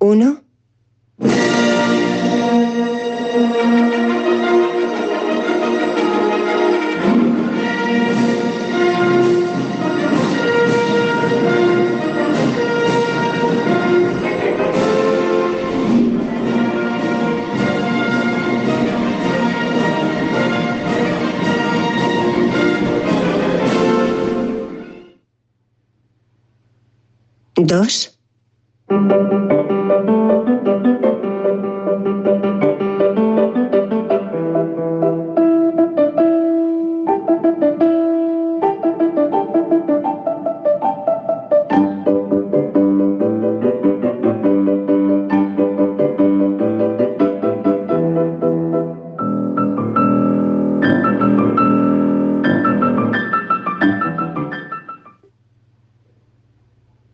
Uno. Dos.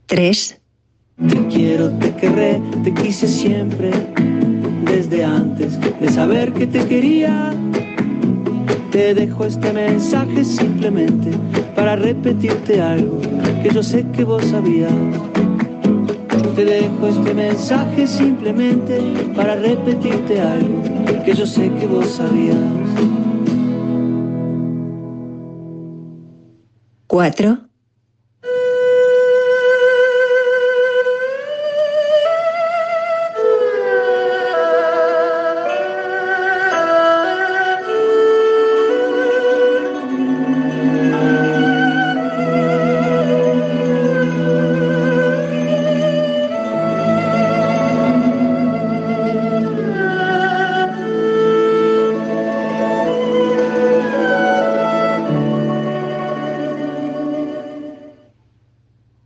Tres. Quiero, te querré, te quise siempre, desde antes de saber que te quería. Te dejo este mensaje simplemente para repetirte algo que yo sé que vos sabías. Te dejo este mensaje simplemente para repetirte algo que yo sé que vos sabías. Cuatro.